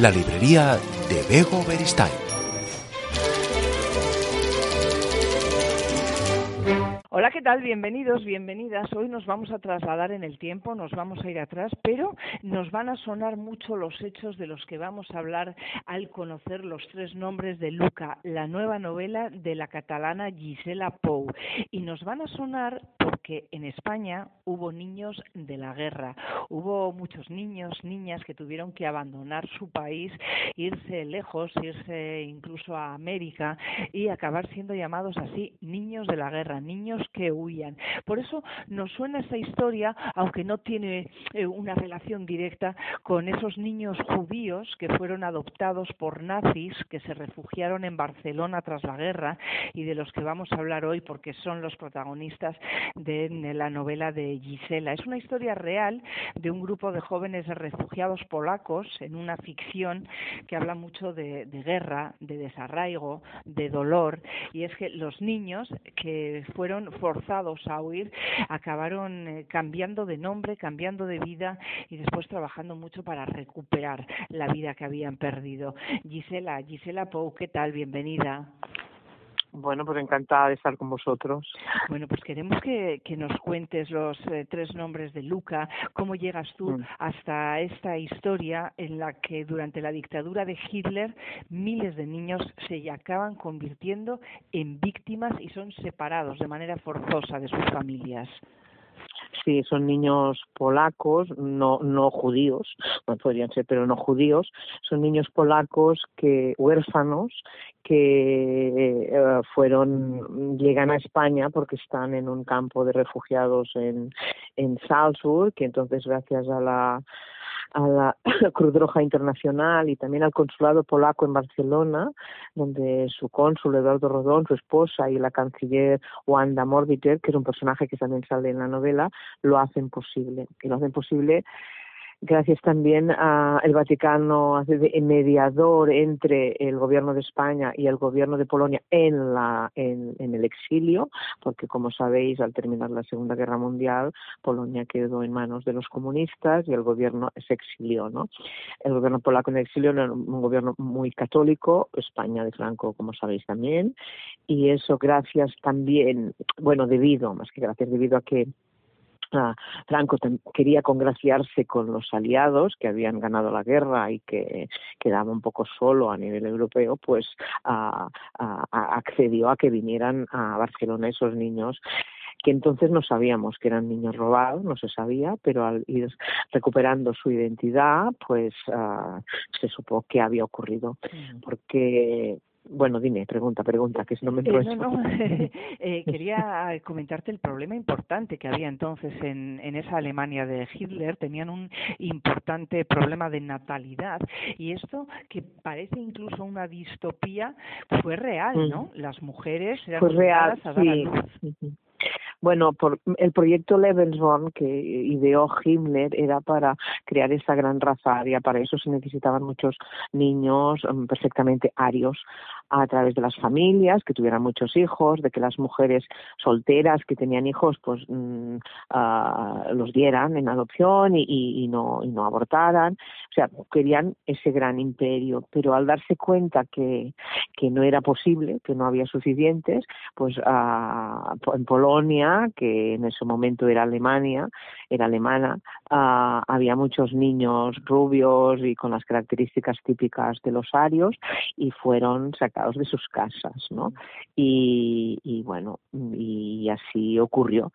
La librería de Bego Beristain. Hola, ¿qué tal? Bienvenidos, bienvenidas. Hoy nos vamos a trasladar en el tiempo, nos vamos a ir atrás, pero nos van a sonar mucho los hechos de los que vamos a hablar al conocer los tres nombres de Luca, la nueva novela de la catalana Gisela Pou. Y nos van a sonar porque en España hubo niños de la guerra, hubo muchos niños, niñas que tuvieron que abandonar su país, irse lejos, irse incluso a América y acabar siendo llamados así niños de la guerra, niños que huían. Por eso nos suena esa historia, aunque no tiene eh, una relación directa con esos niños judíos que fueron adoptados por nazis, que se refugiaron en Barcelona tras la guerra y de los que vamos a hablar hoy porque son los protagonistas de la novela de Gisela. Es una historia real de un grupo de jóvenes refugiados polacos en una ficción que habla mucho de, de guerra, de desarraigo, de dolor y es que los niños que fueron forzados a huir, acabaron eh, cambiando de nombre, cambiando de vida y después trabajando mucho para recuperar la vida que habían perdido. Gisela, Gisela Pou, ¿qué tal? Bienvenida. Bueno, pues encantada de estar con vosotros. Bueno, pues queremos que, que nos cuentes los eh, tres nombres de Luca, cómo llegas tú Mm. hasta esta historia en la que durante la dictadura de Hitler miles de niños se acaban convirtiendo en víctimas y son separados de manera forzosa de sus familias. Sí, son niños polacos, no, no judíos, bueno, podrían ser, pero no judíos. Son niños polacos que huérfanos que eh, fueron llegan a España porque están en un campo de refugiados en en Salzburg, que entonces gracias a la a la Cruz Roja Internacional y también al consulado polaco en Barcelona, donde su cónsul Eduardo Rodón, su esposa y la canciller Wanda Morbiter, que es un personaje que también sale en la novela, lo hacen posible. Y lo hacen posible gracias también a el Vaticano hace de mediador entre el gobierno de España y el gobierno de Polonia en la en, en el exilio porque como sabéis al terminar la Segunda Guerra Mundial Polonia quedó en manos de los comunistas y el gobierno se exilió no el gobierno polaco en el exilio era un gobierno muy católico España de Franco como sabéis también y eso gracias también bueno debido más que gracias debido a que Franco quería congraciarse con los aliados que habían ganado la guerra y que quedaba un poco solo a nivel europeo, pues accedió a que vinieran a Barcelona esos niños que entonces no sabíamos que eran niños robados, no se sabía, pero al ir recuperando su identidad, pues ah, se supo que había ocurrido. Porque, bueno, dime, pregunta, pregunta, que si no me Eh, entro no, eso. no, eh, quería comentarte el problema importante que había entonces en, en esa Alemania de Hitler. Tenían un importante problema de natalidad y esto, que parece incluso una distopía, fue real, ¿no? Las mujeres eran Fue real, obligadas a dar a sí. luz. Bueno, por, el proyecto Lebensborn que ideó Himmler era para crear esa gran raza aria. Para eso se necesitaban muchos niños mm, perfectamente arios a través de las familias que tuvieran muchos hijos, de que las mujeres solteras que tenían hijos pues ah, los dieran en adopción y, y, y no y no abortaran. O sea, querían ese gran imperio, pero al darse cuenta que que no era posible, que no había suficientes, pues ah, en Polonia, que en ese momento era Alemania, era alemana, ah, había muchos niños rubios y con las características típicas de los arios y fueron sacados de sus casas, ¿no? Y, y bueno, y así ocurrió.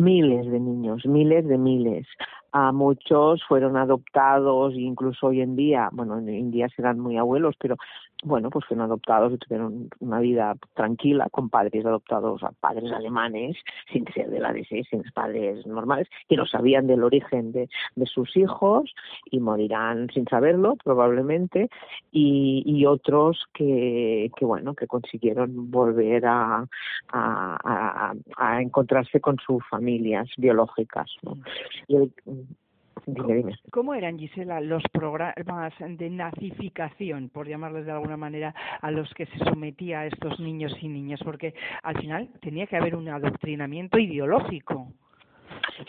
Miles de niños, miles de miles. A muchos fueron adoptados, incluso hoy en día, bueno, en día serán muy abuelos, pero bueno, pues fueron adoptados y tuvieron una vida tranquila con padres adoptados, a padres alemanes, sin ser de la DSS, sin padres normales, que no sabían del origen de, de sus hijos y morirán sin saberlo, probablemente, y, y otros que, que, bueno, que consiguieron volver a, a, a, encontrarse con sus familias biológicas. ¿no? Y el, ¿Cómo eran, Gisela, los programas de nazificación, por llamarles de alguna manera, a los que se sometía a estos niños y niñas? Porque al final tenía que haber un adoctrinamiento ideológico.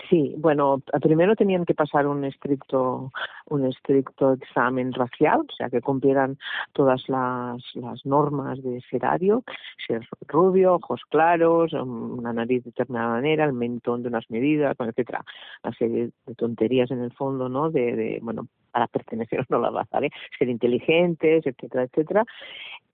Sí, bueno, primero tenían que pasar un estricto, un estricto examen racial, o sea, que cumplieran todas las, las normas de serario, ser rubio, ojos claros, una nariz de determinada manera, el mentón de unas medidas, etcétera, una serie de tonterías en el fondo, ¿no? De, de bueno, para pertenecer no la vas ¿vale? ser inteligentes, etcétera, etcétera.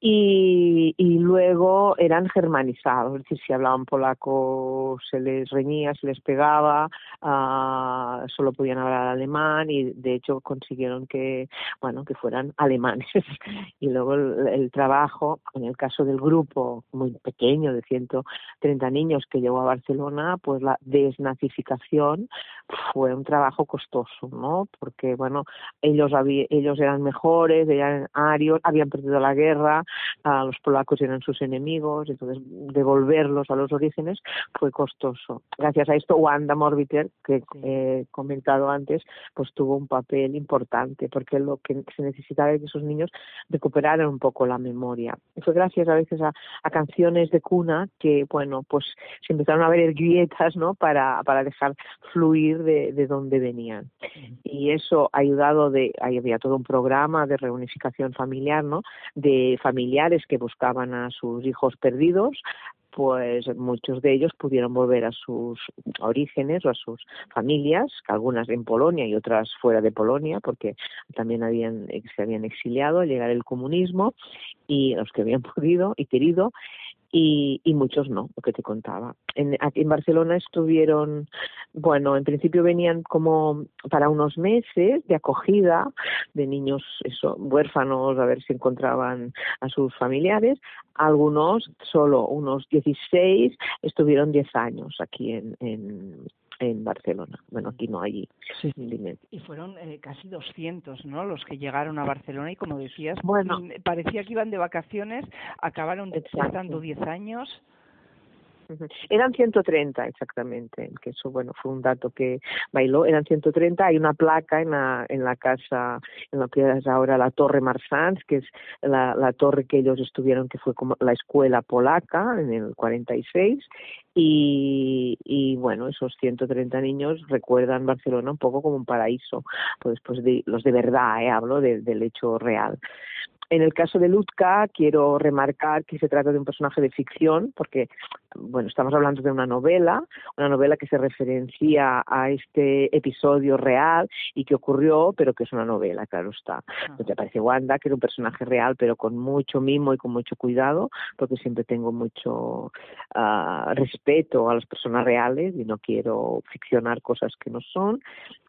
Y, y luego eran germanizados, es decir, si hablaban polaco se les reñía, se les pegaba, uh, solo podían hablar alemán y de hecho consiguieron que, bueno, que fueran alemanes. y luego el, el, trabajo, en el caso del grupo muy pequeño de 130 niños que llegó a Barcelona, pues la desnazificación fue un trabajo costoso, ¿no? Porque, bueno, ellos, había, ellos eran mejores, eran arios, habían perdido la guerra, uh, los polacos eran sus enemigos, entonces devolverlos a los orígenes fue costoso. Gracias a esto, Wanda Morbiter, que he comentado antes, pues tuvo un papel importante, porque lo que se necesitaba es que esos niños recuperaran un poco la memoria. Y fue gracias a veces a, a canciones de cuna que, bueno, pues se empezaron a ver grietas, ¿no? Para, para dejar fluir de, de dónde venían. Y eso ha ayudado de, había todo un programa de reunificación familiar, ¿no? De familiares que buscaban a sus hijos perdidos, pues muchos de ellos pudieron volver a sus orígenes o a sus familias, algunas en Polonia y otras fuera de Polonia, porque también habían, se habían exiliado al llegar el comunismo, y los que habían podido y querido, y, y muchos no, lo que te contaba. En, aquí en Barcelona estuvieron, bueno, en principio venían como para unos meses de acogida de niños eso, huérfanos, a ver si encontraban a sus familiares. Algunos, solo unos 16, estuvieron 10 años aquí en, en, en Barcelona. Bueno, aquí no hay sí. Y fueron eh, casi 200, ¿no? Los que llegaron a Barcelona y como decías, bueno, parecía que iban de vacaciones, acabaron estando 10 años. Eran 130 exactamente, que eso bueno fue un dato que bailó, eran 130, hay una placa en la, en la casa, en lo que es ahora la Torre Marsans, que es la, la torre que ellos estuvieron, que fue como la escuela polaca en el 46, y, y bueno, esos 130 niños recuerdan Barcelona un poco como un paraíso, pues, pues de, los de verdad, ¿eh? hablo de, del hecho real. En el caso de Lutka, quiero remarcar que se trata de un personaje de ficción, porque, bueno, estamos hablando de una novela, una novela que se referencia a este episodio real y que ocurrió, pero que es una novela, claro está. Uh -huh. parece Wanda, que era un personaje real, pero con mucho mimo y con mucho cuidado, porque siempre tengo mucho uh, respeto a las personas reales y no quiero ficcionar cosas que no son.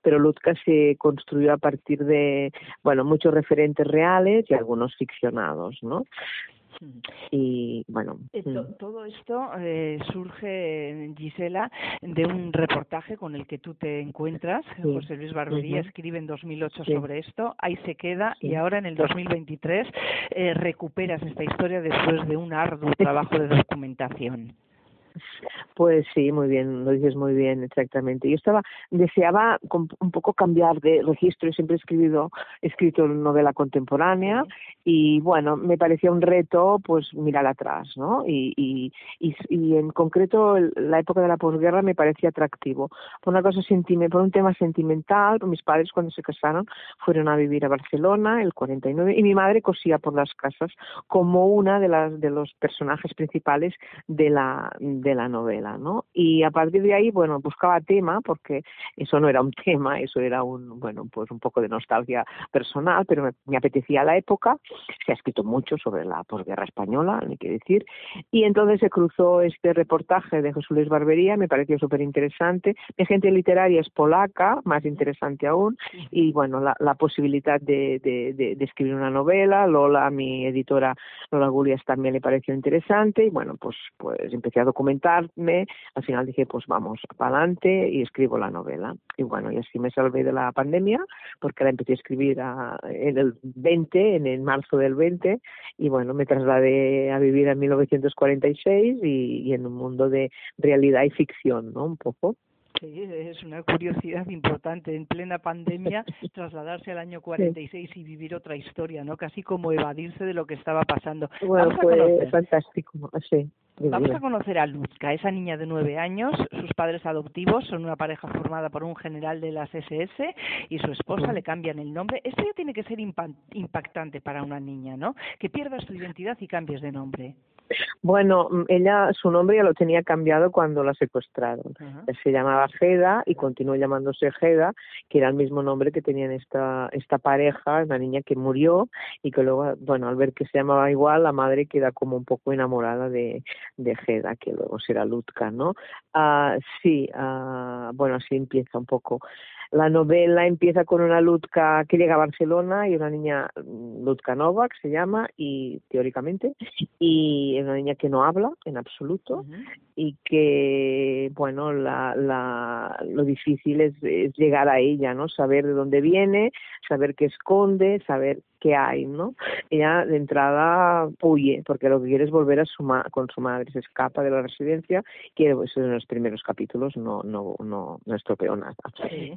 Pero Lutka se construyó a partir de, bueno, muchos referentes reales y algunos ficcionados, ¿no? Y bueno. Esto, todo esto eh, surge, Gisela, de un reportaje con el que tú te encuentras. Sí. José Luis Barbería uh -huh. escribe en 2008 sí. sobre esto. Ahí se queda sí. y ahora en el 2023 eh, recuperas esta historia después de un arduo trabajo de documentación. Pues sí, muy bien, lo dices muy bien, exactamente. Yo estaba, deseaba un poco cambiar de registro, yo siempre he escrito, he escrito novela contemporánea y bueno, me parecía un reto pues mirar atrás, ¿no? Y, y, y, y en concreto la época de la posguerra me parecía atractivo. Por una cosa sentimental, por un tema sentimental, mis padres cuando se casaron fueron a vivir a Barcelona el 49 y mi madre cosía por las casas como una de las de los personajes principales de la de la novela, ¿no? Y a partir de ahí, bueno, buscaba tema, porque eso no era un tema, eso era un, bueno, pues un poco de nostalgia personal, pero me, apetecía la época, se ha escrito mucho sobre la posguerra española, ni que decir, y entonces se cruzó este reportaje de Jesús Luis Barbería, me pareció súper interesante, mi gente literaria es polaca, más interesante aún, y bueno, la, la posibilidad de, de, de, escribir una novela, Lola, mi editora Lola Gulias también le pareció interesante, y bueno, pues, pues empecé a documentarme, al final dije, pues vamos para adelante y escribo la novela. Y bueno, y así me salvé de la pandemia, porque la empecé a escribir en el 20, en el marzo del 20, y bueno, me trasladé a vivir en 1946 y, y en un mundo de realidad y ficción, ¿no? Un poco. Sí, es una curiosidad importante en plena pandemia trasladarse al año 46 y vivir otra historia, ¿no? Casi como evadirse de lo que estaba pasando. Bueno, fue fantástico, sí. Vamos a conocer a Luzca, esa niña de nueve años. Sus padres adoptivos son una pareja formada por un general de las SS y su esposa le cambian el nombre. Esto ya tiene que ser impactante para una niña, ¿no? Que pierdas tu identidad y cambies de nombre. Bueno, mm, ella, su nombre ya lo tenía cambiado cuando la secuestraron. Se llamaba Geda y continuó llamándose Geda, que era el mismo nombre que tenían esta, esta pareja, una niña que murió y que luego, bueno, al ver que se llamaba igual, la madre queda como un poco enamorada de, de Geda, que luego será Lutka, ¿no? Ah, sí, ah, bueno, así empieza un poco. La novela empieza con una Lutka que llega a Barcelona y una niña, mm, Lutka Novak se llama, y teóricamente, y es una niña que no habla en absoluto y que, bueno, la, la, lo difícil es, es llegar a ella, ¿no? Saber de dónde viene, saber qué esconde, saber que hay, ¿no? Ella de entrada huye porque lo que quiere es volver a su con su madre, se escapa de la residencia, quiere, pues en los primeros capítulos no no no, no estropeó nada.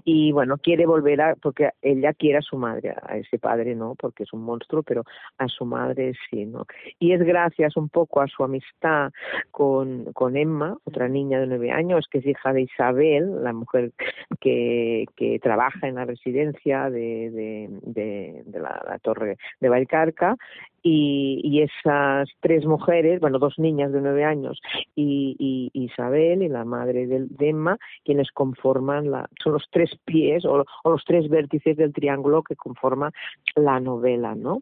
Y bueno, quiere volver a, porque ella quiere a su madre, a ese padre no, porque es un monstruo, pero a su madre sí, ¿no? Y es gracias un poco a su amistad con, con Emma, otra niña de nueve años, que es hija de Isabel, la mujer que, que trabaja en la residencia de, de, de, la torre de Valcarca y, esas tres mujeres, bueno, dos niñas de nueve años y, Isabel y la madre de, Emma, quienes conforman la, son los tres pies o, o, los tres vértices del triángulo que conforman la novela, ¿no?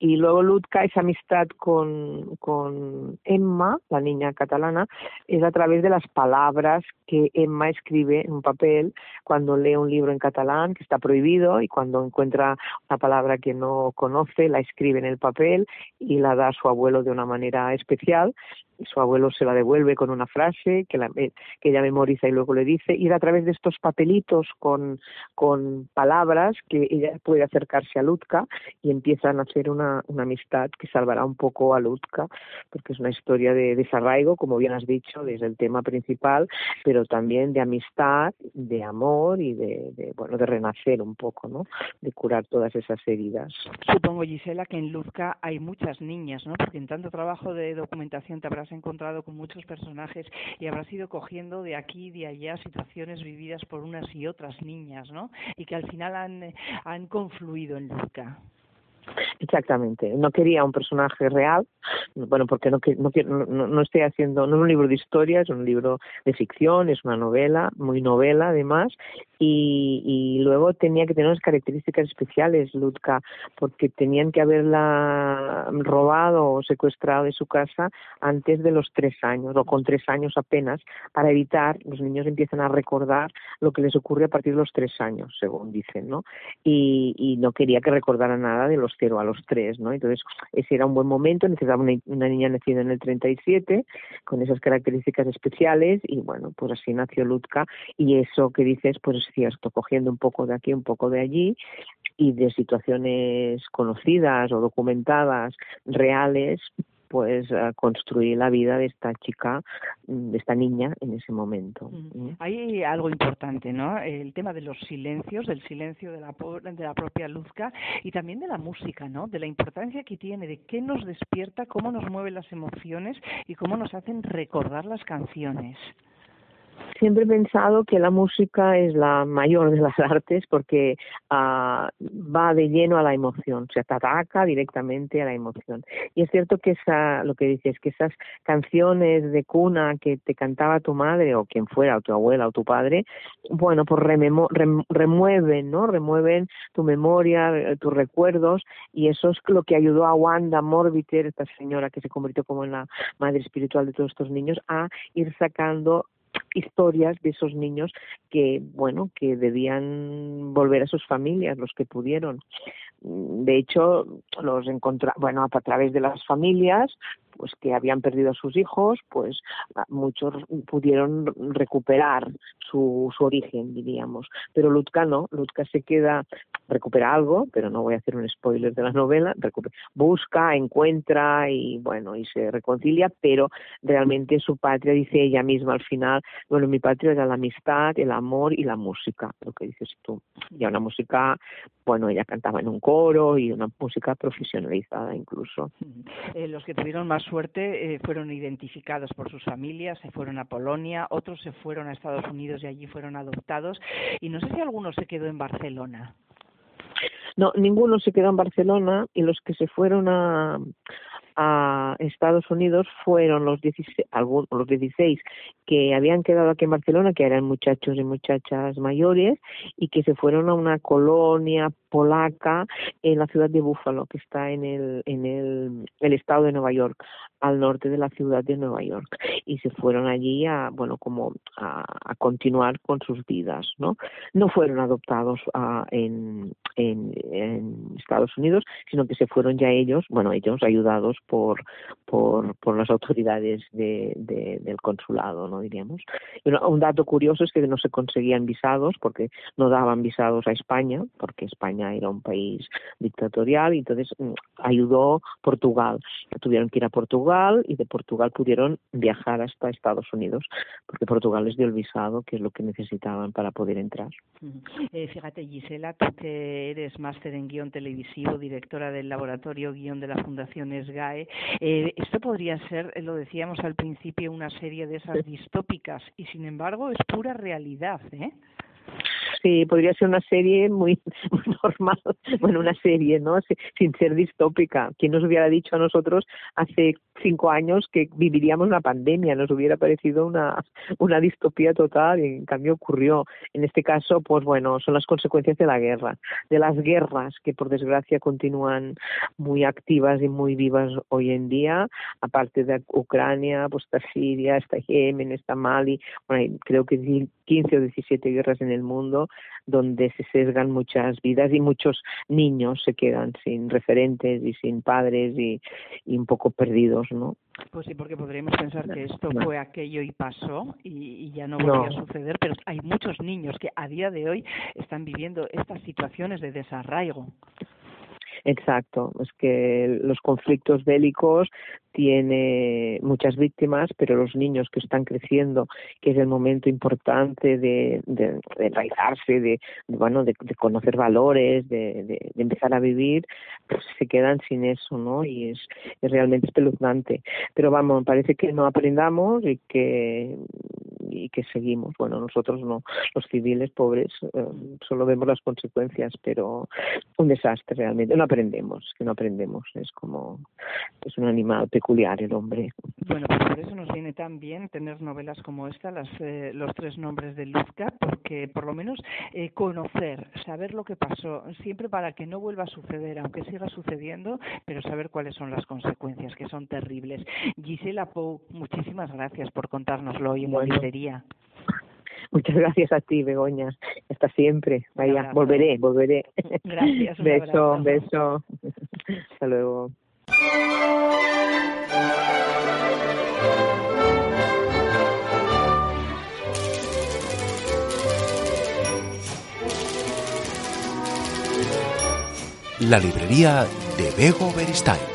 Y luego Lutka, esa amistad con, con Emma, la niña catalana, es a través de las palabras que Emma escribe en un papel cuando lee un libro en catalán que está prohibido y cuando encuentra una palabra que no conoce, la escribe en el papel y la da a su abuelo de una manera especial su abuelo se la devuelve con una frase que, la, que ella memoriza y luego le dice, y a través de estos papelitos con, con palabras que ella puede acercarse a Lutka y empiezan a hacer una, una amistad que salvará un poco a Lutka, porque es una historia de desarraigo, como bien has dicho, desde el tema principal, pero también de amistad, de amor y de, de bueno, de renacer un poco, ¿no? De curar todas esas heridas. Supongo, Gisela, que en Lutka hay muchas niñas, ¿no? Porque en tanto trabajo de documentación te habrás encontrado con muchos personajes y habrás ido cogiendo de aquí y de allá situaciones vividas por unas y otras niñas, ¿no? Y que al final han, han confluido en Luca. Exactamente. No quería un personaje real, bueno, porque no, no, no, no estoy haciendo, no es un libro de historia, es un libro de ficción, es una novela, muy novela además, y, y luego tenía que tener unas características especiales, Ludka, porque tenían que haberla robado o secuestrado de su casa antes de los tres años, o con tres años apenas, para evitar, los niños empiezan a recordar lo que les ocurre a partir de los tres años, según dicen, ¿no? Y, y no quería que recordara nada de los cero a los tres, ¿no? Entonces, ese era un buen momento, necesitaba una, una niña nacida en el 37, con esas características especiales, y bueno, pues así nació Lutka, y eso que dices, pues es cierto, cogiendo un poco de aquí, un poco de allí, y de situaciones conocidas o documentadas, reales, pues construir la vida de esta chica, de esta niña en ese momento. Hay algo importante, ¿no? El tema de los silencios, del silencio de la, de la propia Luzca y también de la música, ¿no? De la importancia que tiene, de qué nos despierta, cómo nos mueven las emociones y cómo nos hacen recordar las canciones. Siempre he pensado que la música es la mayor de las artes porque uh, va de lleno a la emoción, o sea, te ataca directamente a la emoción. Y es cierto que esa, lo que dices, que esas canciones de cuna que te cantaba tu madre o quien fuera, o tu abuela o tu padre, bueno, pues rememo, rem, remueven, ¿no? Remueven tu memoria, tus recuerdos y eso es lo que ayudó a Wanda Morbiter, esta señora que se convirtió como en la madre espiritual de todos estos niños, a ir sacando historias de esos niños que, bueno, que debían volver a sus familias, los que pudieron. De hecho, los bueno, a través de las familias, pues que habían perdido a sus hijos, pues muchos pudieron recuperar su, su origen, diríamos. Pero Lutka no, Lutka se queda, recupera algo, pero no voy a hacer un spoiler de la novela, busca, encuentra y bueno, y se reconcilia, pero realmente su patria, dice ella misma al final, bueno, mi patria era la amistad, el amor y la música, lo que dices tú. Y una música, bueno, ella cantaba en un coro y una música profesionalizada incluso. Eh, los que tuvieron más suerte eh, fueron identificados por sus familias, se fueron a Polonia, otros se fueron a Estados Unidos y allí fueron adoptados. Y no sé si alguno se quedó en Barcelona. No, ninguno se quedó en Barcelona y los que se fueron a, Estados Unidos fueron los 16, algunos, los 16 que habían quedado aquí en Barcelona, que eran muchachos y muchachas mayores, y que se fueron a una colonia polaca en la ciudad de Búfalo, que está en el, en el, estado de Nueva York, al norte de la ciudad de Nueva York. Y se fueron allí a, bueno, como a, a continuar con sus vidas, ¿no? No fueron adoptados a, en, en, Estados Unidos, sino que se fueron ya ellos, bueno, ellos ayudados por, por, por las autoridades de, de, del consulado, ¿no? Diríamos. Y un dato curioso es que no se conseguían visados porque no daban visados a España, porque España era un país dictatorial y entonces mm, ayudó Portugal. Tuvieron que ir a Portugal y de Portugal pudieron viajar hasta Estados Unidos porque Portugal les dio el visado, que es lo que necesitaban para poder entrar. Eh, fíjate, Gisela, tú que eres máster en guion televisivo, directora del laboratorio guion de la Fundación SGAE, eh, esto podría ser, lo decíamos al principio, una serie de esas distópicas y sin embargo es pura realidad, ¿eh? Sí, podría ser una serie muy, muy normal, bueno, una serie, ¿no? Sin ser distópica. ¿Quién nos hubiera dicho a nosotros hace cinco años que viviríamos una pandemia? Nos hubiera parecido una, una distopía total y en cambio ocurrió. En este caso, pues bueno, son las consecuencias de la guerra, de las guerras que por desgracia continúan muy activas y muy vivas hoy en día, aparte de Ucrania, pues está Siria, está Yemen, está Mali, bueno, creo que 15 o 17 guerras en el mundo donde se sesgan muchas vidas y muchos niños se quedan sin referentes y sin padres y, y un poco perdidos, Pues sí, porque podríamos pensar que esto no. fue aquello y pasó y, y ya no volvió no. a suceder, pero hay muchos niños que a día de hoy están viviendo estas situaciones de desarraigo. Exacto, es que los conflictos bélicos tiene muchas víctimas, pero los niños que están creciendo, que es el momento importante de, de, de enraizarse, de, bueno, de, de, conocer valores, de, empezar a vivir, pues se quedan sin eso, ¿no? Y es, es realmente espeluznante. Pero vamos, parece que no aprendamos y que y que seguimos. Bueno, nosotros no, los civiles pobres, eh, solo vemos las consecuencias, pero un desastre realmente. No aprendemos, que no aprendemos. Es como, es un animal peculiar el hombre. Bueno, pues por eso nos viene tan bien tener novelas como esta, las, eh, los tres nombres de Luzca, porque por lo menos eh, conocer, saber lo que pasó, siempre para que no vuelva a suceder, aunque siga sucediendo, pero saber cuáles son las consecuencias, que son terribles. Gisela Pou, muchísimas gracias por contárnoslo hoy en bueno. la librería. Muchas gracias a ti, Begoña. Hasta siempre. Vaya, volveré, volveré. Gracias. Un beso, abrazo. beso. Hasta luego. La librería de Bego Beristain.